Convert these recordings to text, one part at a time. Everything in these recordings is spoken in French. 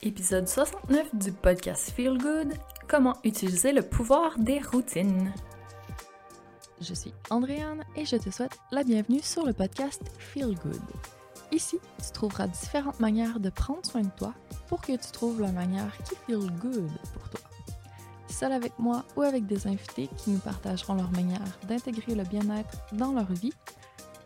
Épisode 69 du podcast Feel Good Comment utiliser le pouvoir des routines. Je suis Andréane et je te souhaite la bienvenue sur le podcast Feel Good. Ici, tu trouveras différentes manières de prendre soin de toi pour que tu trouves la manière qui feel good pour toi. Seul avec moi ou avec des invités qui nous partageront leur manière d'intégrer le bien-être dans leur vie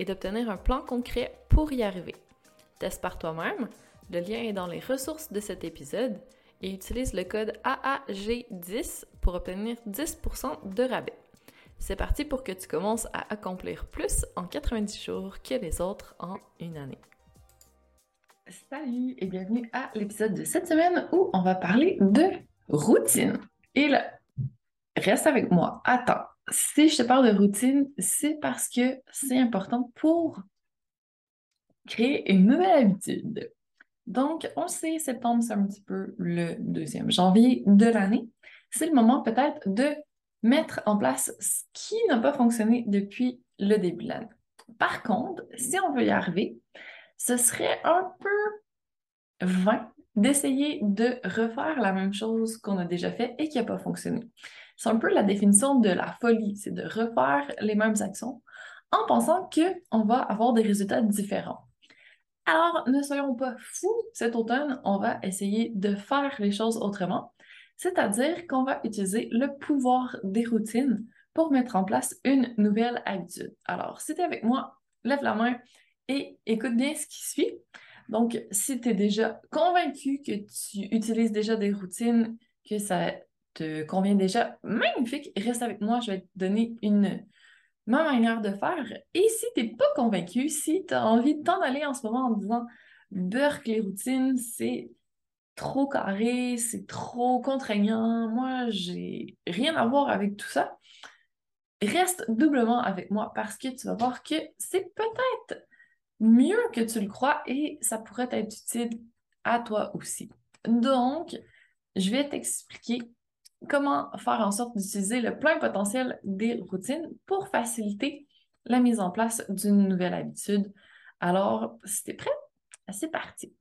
et d'obtenir un plan concret pour y arriver. Teste par toi-même, le lien est dans les ressources de cet épisode et utilise le code AAG10 pour obtenir 10% de rabais. C'est parti pour que tu commences à accomplir plus en 90 jours que les autres en une année. Salut et bienvenue à l'épisode de cette semaine où on va parler de routine. Et là, reste avec moi. Attends, si je te parle de routine, c'est parce que c'est important pour créer une nouvelle habitude. Donc, on sait, septembre, c'est un petit peu le deuxième janvier de l'année. C'est le moment peut-être de mettre en place ce qui n'a pas fonctionné depuis le début de l'année. Par contre, si on veut y arriver, ce serait un peu vain d'essayer de refaire la même chose qu'on a déjà fait et qui n'a pas fonctionné. C'est un peu la définition de la folie, c'est de refaire les mêmes actions en pensant qu'on va avoir des résultats différents. Alors, ne soyons pas fous cet automne, on va essayer de faire les choses autrement, c'est-à-dire qu'on va utiliser le pouvoir des routines pour mettre en place une nouvelle habitude. Alors, si tu es avec moi, lève la main et écoute bien ce qui suit. Donc, si tu es déjà convaincu que tu utilises déjà des routines, que ça te convient déjà, magnifique, reste avec moi, je vais te donner une ma manière de faire. Et si tu n'es pas convaincu, si tu as envie de t'en aller en ce moment en disant Burk, les routines, c'est trop carré, c'est trop contraignant, moi, j'ai rien à voir avec tout ça. Reste doublement avec moi parce que tu vas voir que c'est peut-être mieux que tu le crois et ça pourrait être utile à toi aussi. Donc, je vais t'expliquer comment faire en sorte d'utiliser le plein potentiel des routines pour faciliter la mise en place d'une nouvelle habitude. Alors, si tu es prêt, c'est parti.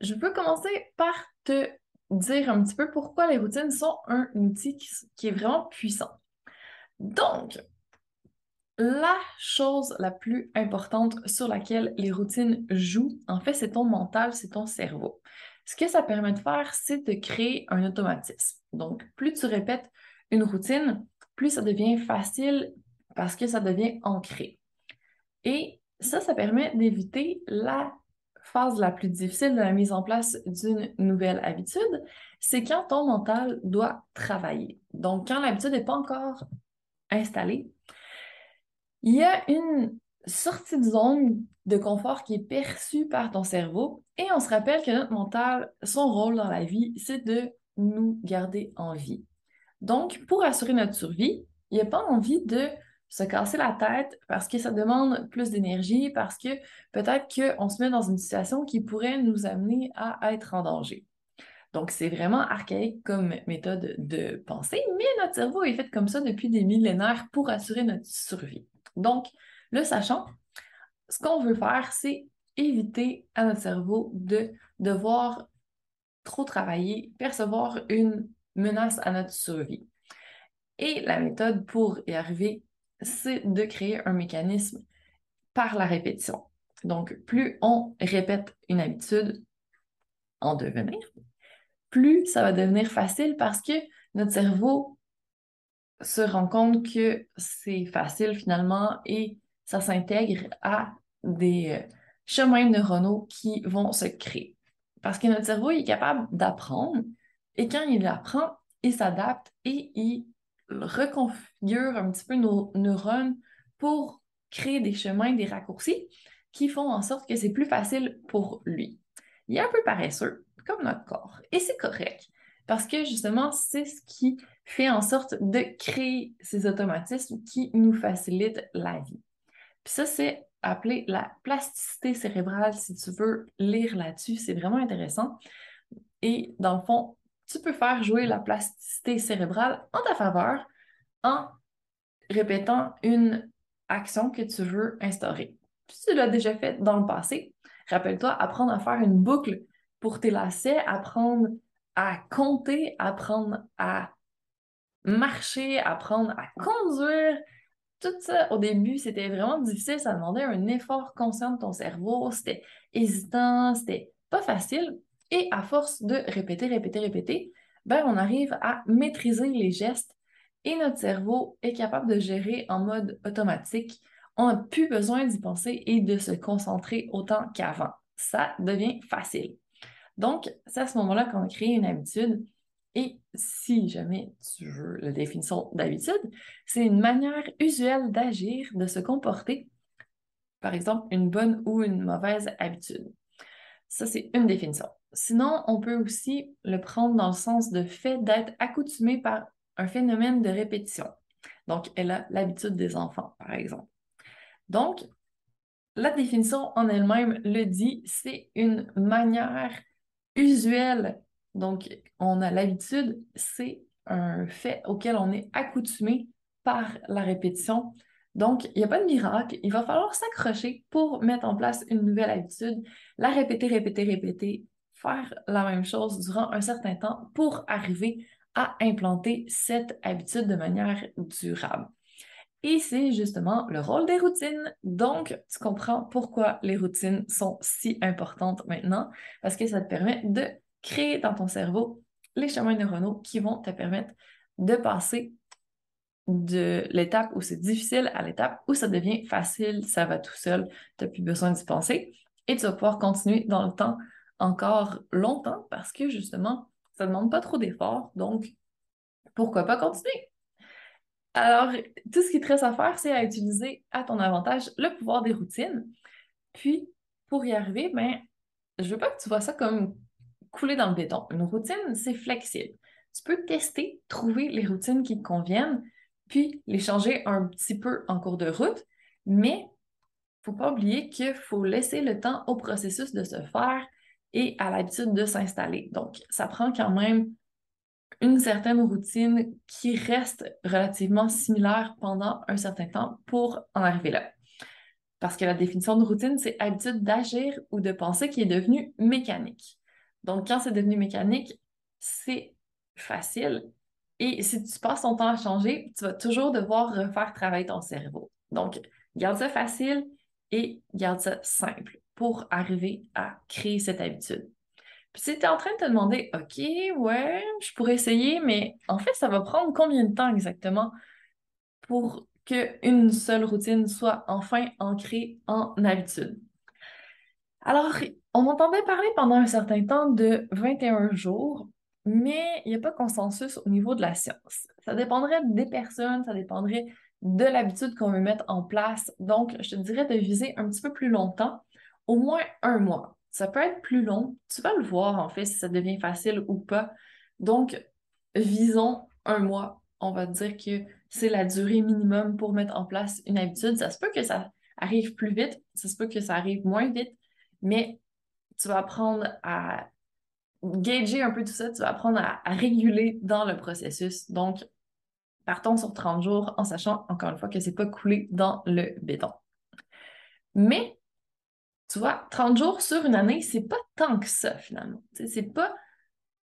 Je peux commencer par te dire un petit peu pourquoi les routines sont un outil qui, est vraiment puissant. Donc, la chose la plus importante sur laquelle les routines jouent, en fait, c'est ton mental, c'est ton cerveau. Ce que ça permet de faire, c'est de créer un automatisme. Donc, plus tu répètes une routine, plus ça devient facile parce que ça devient ancré. Et ça, ça permet d'éviter la phase la plus difficile de la mise en place d'une nouvelle habitude, c'est quand ton mental doit travailler. Donc, quand l'habitude n'est pas encore installée, il y a une sortie de zone de confort qui est perçue par ton cerveau et on se rappelle que notre mental, son rôle dans la vie, c'est de nous garder en vie. Donc, pour assurer notre survie, il n'y a pas envie de se casser la tête parce que ça demande plus d'énergie, parce que peut-être qu'on se met dans une situation qui pourrait nous amener à être en danger. Donc, c'est vraiment archaïque comme méthode de pensée, mais notre cerveau est fait comme ça depuis des millénaires pour assurer notre survie. Donc, le sachant, ce qu'on veut faire, c'est éviter à notre cerveau de devoir trop travailler, percevoir une menace à notre survie. Et la méthode pour y arriver, c'est de créer un mécanisme par la répétition. Donc, plus on répète une habitude en devenir, plus ça va devenir facile parce que notre cerveau se rend compte que c'est facile finalement et ça s'intègre à des euh, chemins neuronaux qui vont se créer. Parce que notre cerveau est capable d'apprendre et quand il apprend, il s'adapte et il reconfigure un petit peu nos neurones pour créer des chemins, des raccourcis qui font en sorte que c'est plus facile pour lui. Il est un peu paresseux, comme notre corps, et c'est correct, parce que justement, c'est ce qui fait en sorte de créer ces automatismes qui nous facilitent la vie. Puis ça, c'est appelé la plasticité cérébrale. Si tu veux lire là-dessus, c'est vraiment intéressant. Et dans le fond, tu peux faire jouer la plasticité cérébrale en ta faveur en répétant une action que tu veux instaurer. Si tu l'as déjà fait dans le passé, rappelle-toi, apprendre à faire une boucle pour tes lacets, apprendre à compter, apprendre à marcher, apprendre à conduire. Tout ça, au début, c'était vraiment difficile. Ça demandait un effort conscient de ton cerveau. C'était hésitant, c'était pas facile. Et à force de répéter, répéter, répéter, ben, on arrive à maîtriser les gestes et notre cerveau est capable de gérer en mode automatique. On n'a plus besoin d'y penser et de se concentrer autant qu'avant. Ça devient facile. Donc, c'est à ce moment-là qu'on crée une habitude. Et si jamais tu veux la définition d'habitude, c'est une manière usuelle d'agir, de se comporter, par exemple, une bonne ou une mauvaise habitude. Ça, c'est une définition. Sinon, on peut aussi le prendre dans le sens de fait d'être accoutumé par un phénomène de répétition. Donc, elle a l'habitude des enfants, par exemple. Donc, la définition en elle-même le dit, c'est une manière usuelle. Donc, on a l'habitude, c'est un fait auquel on est accoutumé par la répétition. Donc, il n'y a pas de miracle. Il va falloir s'accrocher pour mettre en place une nouvelle habitude, la répéter, répéter, répéter, faire la même chose durant un certain temps pour arriver à implanter cette habitude de manière durable. Et c'est justement le rôle des routines. Donc, tu comprends pourquoi les routines sont si importantes maintenant, parce que ça te permet de créer dans ton cerveau les chemins neuronaux qui vont te permettre de passer de l'étape où c'est difficile à l'étape où ça devient facile, ça va tout seul, tu n'as plus besoin d'y penser et tu vas pouvoir continuer dans le temps encore longtemps parce que justement, ça ne demande pas trop d'efforts, donc pourquoi pas continuer? Alors, tout ce qui te reste à faire, c'est à utiliser à ton avantage le pouvoir des routines. Puis, pour y arriver, ben, je veux pas que tu vois ça comme couler dans le béton. Une routine, c'est flexible. Tu peux tester, trouver les routines qui te conviennent, puis les changer un petit peu en cours de route, mais faut pas oublier qu'il faut laisser le temps au processus de se faire et à l'habitude de s'installer. Donc, ça prend quand même une certaine routine qui reste relativement similaire pendant un certain temps pour en arriver là. Parce que la définition de routine, c'est habitude d'agir ou de penser qui est devenue mécanique. Donc, quand c'est devenu mécanique, c'est facile. Et si tu passes ton temps à changer, tu vas toujours devoir refaire travailler ton cerveau. Donc, garde ça facile et garde ça simple pour arriver à créer cette habitude. Puis si tu es en train de te demander, OK, ouais, je pourrais essayer, mais en fait, ça va prendre combien de temps exactement pour qu'une seule routine soit enfin ancrée en habitude? Alors, on m'entendait parler pendant un certain temps de 21 jours, mais il n'y a pas consensus au niveau de la science. Ça dépendrait des personnes, ça dépendrait de l'habitude qu'on veut mettre en place. Donc, je te dirais de viser un petit peu plus longtemps, au moins un mois. Ça peut être plus long. Tu vas le voir, en fait, si ça devient facile ou pas. Donc, visons un mois. On va dire que c'est la durée minimum pour mettre en place une habitude. Ça se peut que ça arrive plus vite, ça se peut que ça arrive moins vite, mais tu vas apprendre à gager un peu tout ça, tu vas apprendre à, réguler dans le processus. Donc, partons sur 30 jours en sachant, encore une fois, que c'est pas coulé dans le béton. Mais tu vois, 30 jours sur une année, c'est pas tant que ça finalement. C'est pas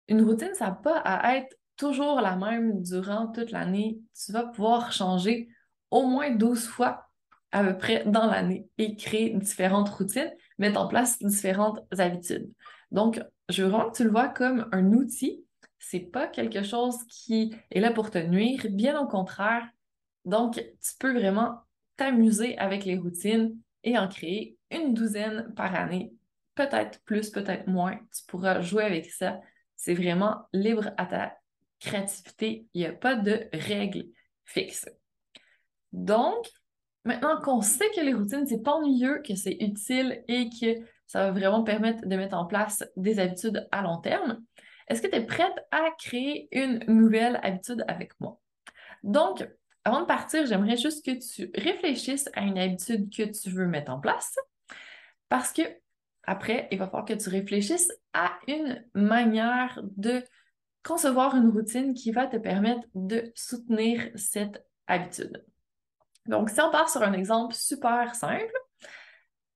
une routine, ça n'a pas à être toujours la même durant toute l'année. Tu vas pouvoir changer au moins 12 fois à peu près dans l'année et créer différentes routines, mettre en place différentes habitudes. Donc, je veux vraiment que tu le vois comme un outil. C'est pas quelque chose qui est là pour te nuire, bien au contraire. Donc, tu peux vraiment t'amuser avec les routines et en créer une douzaine par année. Peut-être plus, peut-être moins. Tu pourras jouer avec ça. C'est vraiment libre à ta créativité. Il n'y a pas de règles fixes. Donc, maintenant qu'on sait que les routines, c'est pas ennuyeux, que c'est utile et que ça va vraiment permettre de mettre en place des habitudes à long terme, est-ce que tu es prête à créer une nouvelle habitude avec moi? Donc, avant de partir, j'aimerais juste que tu réfléchisses à une habitude que tu veux mettre en place parce que après, il va falloir que tu réfléchisses à une manière de concevoir une routine qui va te permettre de soutenir cette habitude. Donc, si on part sur un exemple super simple,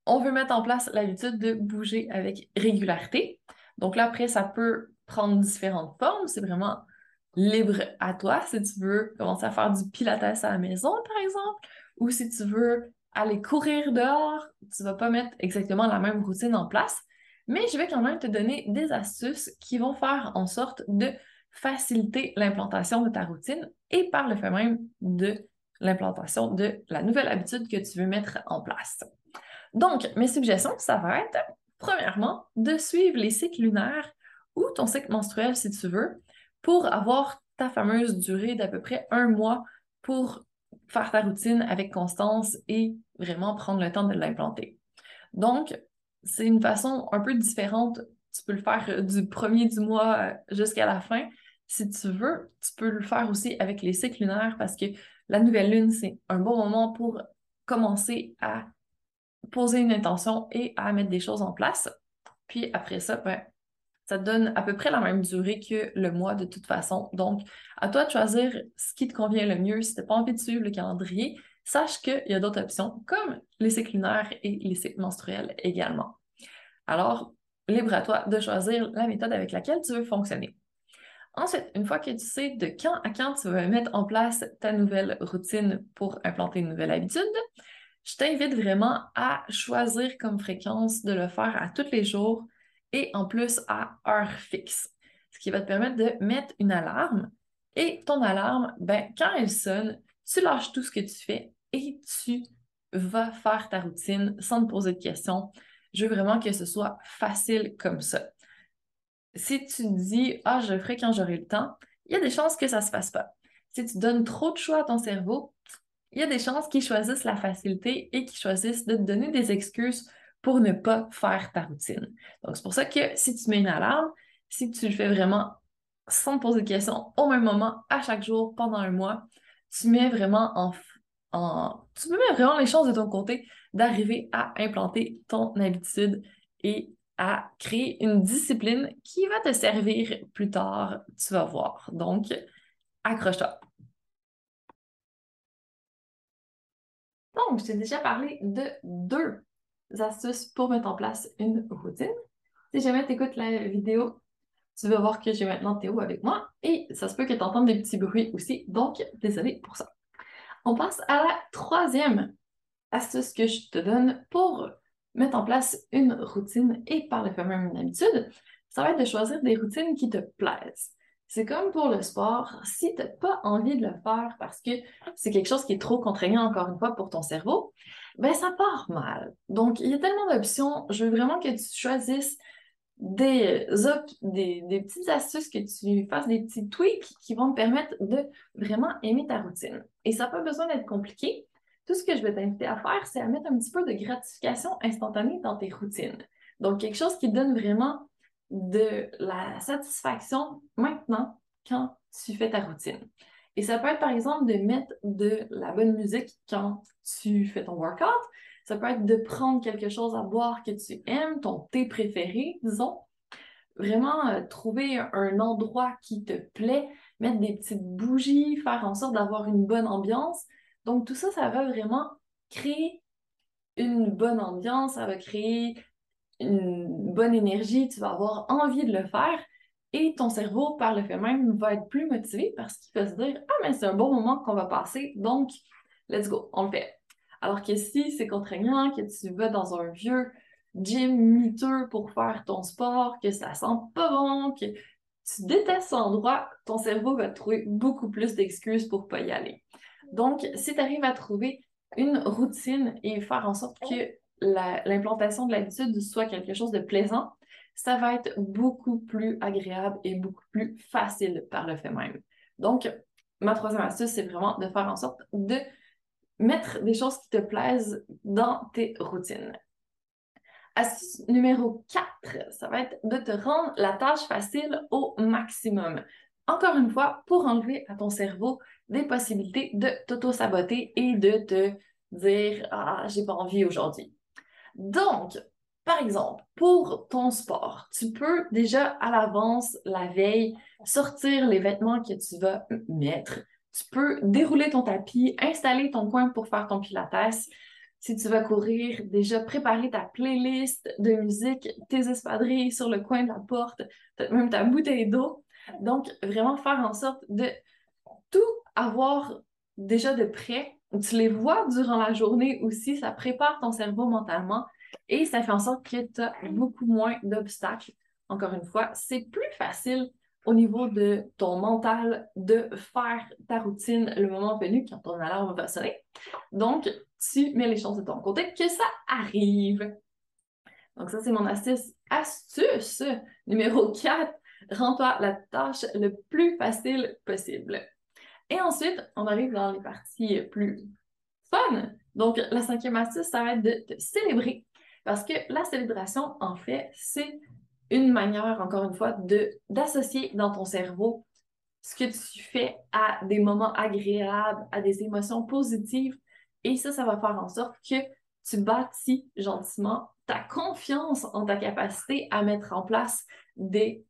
on veut mettre en place l'habitude de bouger avec régularité. Donc là, après, ça peut prendre différentes formes. C'est vraiment libre à toi si tu veux commencer à faire du pilates à la maison, par exemple, ou si tu veux aller courir dehors, tu vas pas mettre exactement la même routine en place, mais je vais quand même te donner des astuces qui vont faire en sorte de faciliter l'implantation de ta routine et par le fait même de l'implantation de la nouvelle habitude que tu veux mettre en place. Donc, mes suggestions, ça va être, premièrement, de suivre les cycles lunaires ou ton cycle menstruel si tu veux, pour avoir ta fameuse durée d'à peu près un mois pour faire ta routine avec constance et vraiment prendre le temps de l'implanter. Donc, c'est une façon un peu différente. Tu peux le faire du premier du mois jusqu'à la fin. Si tu veux, tu peux le faire aussi avec les cycles lunaires parce que la nouvelle lune, c'est un bon moment pour commencer à poser une intention et à mettre des choses en place. Puis après ça, ben, ça donne à peu près la même durée que le mois de toute façon. Donc, à toi de choisir ce qui te convient le mieux. Si tu n'as pas envie de suivre le calendrier, sache qu'il y a d'autres options, comme les cycles et les cycles menstruels également. Alors, libre à toi de choisir la méthode avec laquelle tu veux fonctionner. Ensuite, une fois que tu sais de quand à quand tu veux mettre en place ta nouvelle routine pour implanter une nouvelle habitude, je t'invite vraiment à choisir comme fréquence de le faire à tous les jours et en plus à heure fixe, ce qui va te permettre de mettre une alarme. Et ton alarme, ben, quand elle sonne, tu lâches tout ce que tu fais et tu vas faire ta routine sans te poser de questions. Je veux vraiment que ce soit facile comme ça. Si tu dis, ah, je ferai quand j'aurai le temps, il y a des chances que ça ne se fasse pas. Si tu donnes trop de choix à ton cerveau, il y a des chances qu'il choisisse la facilité et qu'il choisisse de te donner des excuses pour ne pas faire ta routine. Donc, c'est pour ça que si tu mets une alarme, si tu le fais vraiment sans te poser de questions au même moment, à chaque jour, pendant un mois, tu mets vraiment en, en tu mets vraiment les chances de ton côté d'arriver à implanter ton habitude et à créer une discipline qui va te servir plus tard, tu vas voir. Donc, accroche-toi. Donc, je t'ai déjà parlé de deux astuces pour mettre en place une routine. Si jamais tu écoutes la vidéo, tu vas voir que j'ai maintenant Théo avec moi et ça se peut que tu entendes des petits bruits aussi, donc désolé pour ça. On passe à la troisième astuce que je te donne pour mettre en place une routine et par le fait même une habitude. Ça va être de choisir des routines qui te plaisent. C'est comme pour le sport, si tu n'as pas envie de le faire parce que c'est quelque chose qui est trop contraignant, encore une fois, pour ton cerveau, ben ça part mal. Donc, il y a tellement d'options. Je veux vraiment que tu choisisses des, des, des, petites astuces, que tu fasses des petits tweaks qui vont te permettre de vraiment aimer ta routine. Et ça n'a pas besoin d'être compliqué. Tout ce que je vais t'inviter à faire, c'est à mettre un petit peu de gratification instantanée dans tes routines. Donc, quelque chose qui donne vraiment de la satisfaction maintenant quand tu fais ta routine. Et ça peut être par exemple de mettre de la bonne musique quand tu fais ton workout. Ça peut être de prendre quelque chose à boire que tu aimes, ton thé préféré, disons. Vraiment euh, trouver un endroit qui te plaît, mettre des petites bougies, faire en sorte d'avoir une bonne ambiance. Donc tout ça, ça va vraiment créer une bonne ambiance, ça va créer une bonne énergie, tu vas avoir envie de le faire et ton cerveau, par le fait même, va être plus motivé parce qu'il va se dire Ah, mais c'est un bon moment qu'on va passer, donc let's go, on le fait. Alors que si c'est contraignant, que tu vas dans un vieux gym miteux pour faire ton sport, que ça sent pas bon, que tu détestes l'endroit, ton cerveau va trouver beaucoup plus d'excuses pour pas y aller. Donc, si tu arrives à trouver une routine et faire en sorte que l'implantation de l'habitude soit quelque chose de plaisant, ça va être beaucoup plus agréable et beaucoup plus facile par le fait même. Donc, ma troisième astuce, c'est vraiment de faire en sorte de mettre des choses qui te plaisent dans tes routines. Astuce numéro 4, ça va être de te rendre la tâche facile au maximum. Encore une fois, pour enlever à ton cerveau des possibilités de t'auto-saboter et de te dire Ah, j'ai pas envie aujourd'hui. Donc, par exemple, pour ton sport, tu peux déjà à l'avance, la veille, sortir les vêtements que tu vas mettre. Tu peux dérouler ton tapis, installer ton coin pour faire ton pilates. Si tu vas courir, déjà préparer ta playlist de musique, tes espadrilles sur le coin de la porte, peut-être même ta bouteille d'eau. Donc, vraiment faire en sorte de tout avoir déjà de près. Tu les vois durant la journée aussi, ça prépare ton cerveau mentalement et ça fait en sorte que tu as beaucoup moins d'obstacles. Encore une fois, c'est plus facile au niveau de ton mental de faire ta routine le moment venu quand ton alarme va sonner. Donc, tu mets les chances de ton côté que ça arrive. Donc, ça, c'est mon astuce. Astuce numéro 4. Rends-toi la tâche le plus facile possible. Et ensuite, on arrive dans les parties plus fun. Donc, la cinquième astuce, ça va être de te célébrer parce que la célébration, en fait, c'est une manière, encore une fois, d'associer dans ton cerveau ce que tu fais à des moments agréables, à des émotions positives. Et ça, ça va faire en sorte que tu bâtis gentiment ta confiance en ta capacité à mettre en place des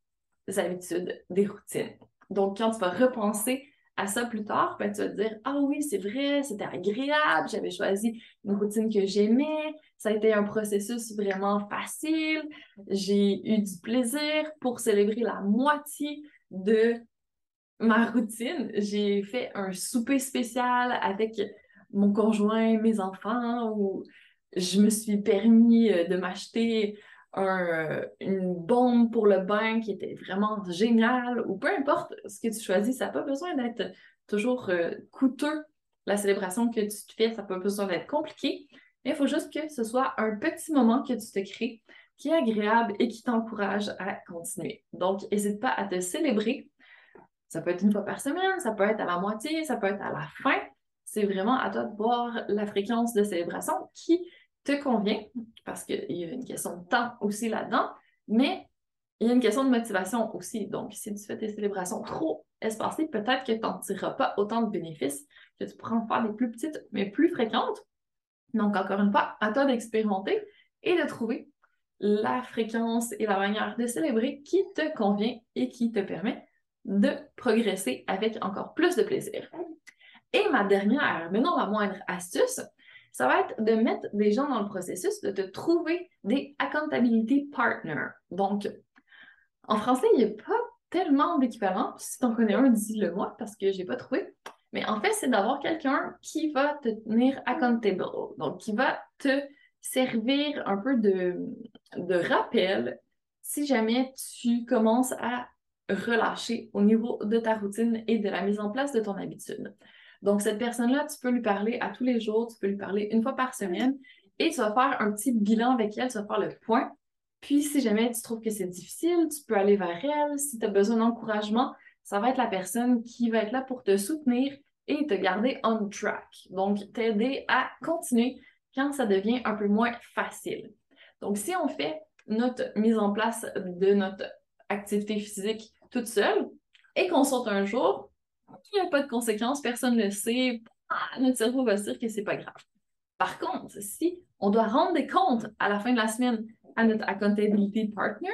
habitudes, des routines. Donc, quand tu vas repenser à ça plus tard, ben, tu vas te dire Ah oui, c'est vrai, c'était agréable, j'avais choisi une routine que j'aimais, ça a été un processus vraiment facile, j'ai eu du plaisir pour célébrer la moitié de ma routine. J'ai fait un souper spécial avec mon conjoint, mes enfants, où je me suis permis euh, de m'acheter une bombe pour le bain qui était vraiment géniale, ou peu importe ce que tu choisis, ça n'a pas besoin d'être toujours euh, coûteux. La célébration que tu te fais, ça n'a pas besoin d'être compliqué, mais il faut juste que ce soit un petit moment que tu te crées qui est agréable et qui t'encourage à continuer. Donc, n'hésite pas à te célébrer. Ça peut être une fois par semaine, ça peut être à la moitié, ça peut être à la fin. C'est vraiment à toi de voir la fréquence de célébration qui te convient, parce qu'il y a une question de temps aussi là-dedans, mais il y a une question de motivation aussi. Donc, si tu fais tes célébrations trop espacées, peut-être que tu n'en tireras pas autant de bénéfices, que tu pourras en faire des plus petites, mais plus fréquentes. Donc, encore une fois, à toi d'expérimenter et de trouver la fréquence et la manière de célébrer qui te convient et qui te permet de progresser avec encore plus de plaisir. Et ma dernière, mais non la moindre astuce, ça va être de mettre des gens dans le processus, de te trouver des accountability partners. Donc, en français, il n'y a pas tellement d'équivalent. Si tu en connais un, dis-le moi parce que je n'ai pas trouvé. Mais en fait, c'est d'avoir quelqu'un qui va te tenir accountable, donc qui va te servir un peu de rappel si jamais tu commences à relâcher au niveau de ta routine et de la mise en place de ton habitude. Donc, cette personne-là, tu peux lui parler à tous les jours, tu peux lui parler une fois par semaine et tu vas faire un petit bilan avec elle, tu vas faire le point. Puis, si jamais tu trouves que c'est difficile, tu peux aller vers elle. Si tu as besoin d'encouragement, ça va être la personne qui va être là pour te soutenir et te garder on track. Donc, t'aider à continuer quand ça devient un peu moins facile. Donc, si on fait notre mise en place de notre activité physique toute seule et qu'on saute un jour, il n'y a pas de conséquences, personne ne le sait, ah, notre cerveau va se dire que c'est pas grave. Par contre, si on doit rendre des comptes à la fin de la semaine à notre accountability partner,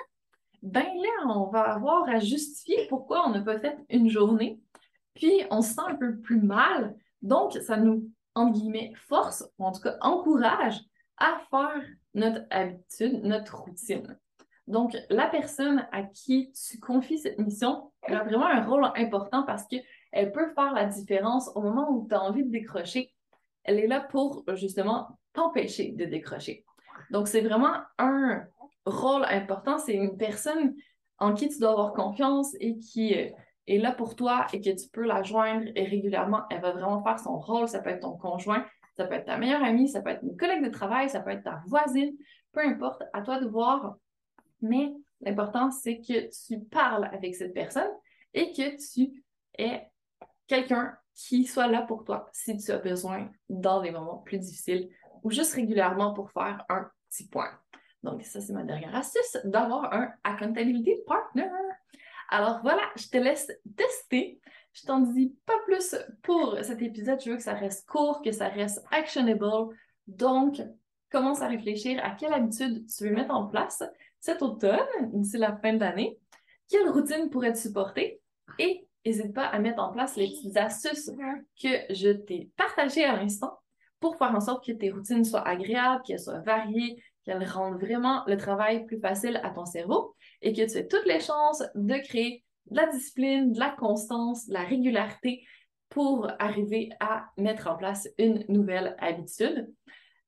ben là, on va avoir à justifier pourquoi on n'a pas fait une journée, puis on se sent un peu plus mal, donc ça nous, entre guillemets, force, ou en tout cas encourage à faire notre habitude, notre routine. Donc, la personne à qui tu confies cette mission a vraiment un rôle important parce que elle peut faire la différence au moment où tu as envie de décrocher. Elle est là pour justement t'empêcher de décrocher. Donc, c'est vraiment un rôle important. C'est une personne en qui tu dois avoir confiance et qui euh, est là pour toi et que tu peux la joindre régulièrement. Elle va vraiment faire son rôle. Ça peut être ton conjoint, ça peut être ta meilleure amie, ça peut être une collègue de travail, ça peut être ta voisine, peu importe, à toi de voir. Mais l'important, c'est que tu parles avec cette personne et que tu aies quelqu'un qui soit là pour toi si tu as besoin dans des moments plus difficiles ou juste régulièrement pour faire un petit point. Donc, ça, c'est ma dernière astuce, d'avoir un accountability partner. Alors voilà, je te laisse tester. Je t'en dis pas plus pour cet épisode. Je veux que ça reste court, que ça reste actionable. Donc, commence à réfléchir à quelle habitude tu veux mettre en place cet automne, d'ici la fin de l'année. Quelle routine pourrais-tu supporter? Et n'hésite pas à mettre en place les petites astuces que je t'ai partagées à l'instant pour faire en sorte que tes routines soient agréables, qu'elles soient variées, qu'elles rendent vraiment le travail plus facile à ton cerveau et que tu aies toutes les chances de créer de la discipline, de la constance, de la régularité pour arriver à mettre en place une nouvelle habitude.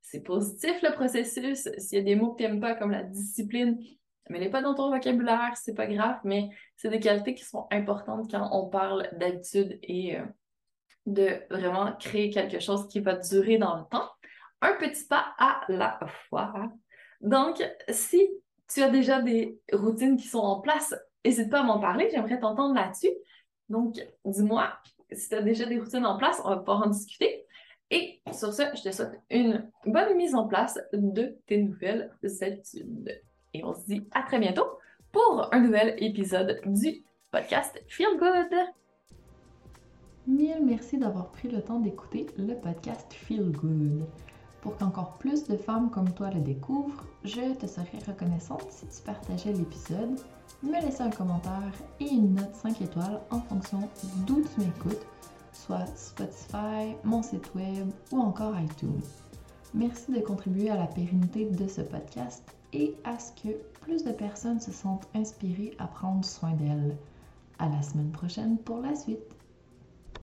C'est positif le processus. S'il y a des mots que tu n'aimes pas comme la discipline, mais n'est pas dans ton vocabulaire, c'est pas grave, mais c'est des qualités qui sont importantes quand on parle d'habitude et euh, de vraiment créer quelque chose qui va durer dans le temps. Un petit pas à la fois. Donc, si tu as déjà des routines qui sont en place, n'hésite pas à m'en parler, j'aimerais t'entendre là-dessus. Donc, dis-moi si tu as déjà des routines en place, on va pouvoir en discuter. Et sur ce, je te souhaite une bonne mise en place de tes nouvelles habitudes. Et on se dit à très bientôt pour un nouvel épisode du podcast Feel Good. Mille merci d'avoir pris le temps d'écouter le podcast Feel Good. Pour qu'encore plus de femmes comme toi le découvrent, je te serais reconnaissante si tu partageais l'épisode, me laissais un commentaire et une note 5 étoiles en fonction d'où tu m'écoutes, soit Spotify, mon site web ou encore iTunes. Merci de contribuer à la pérennité de ce podcast et à ce que plus de personnes se sentent inspirées à prendre soin d'elles. À la semaine prochaine pour la suite.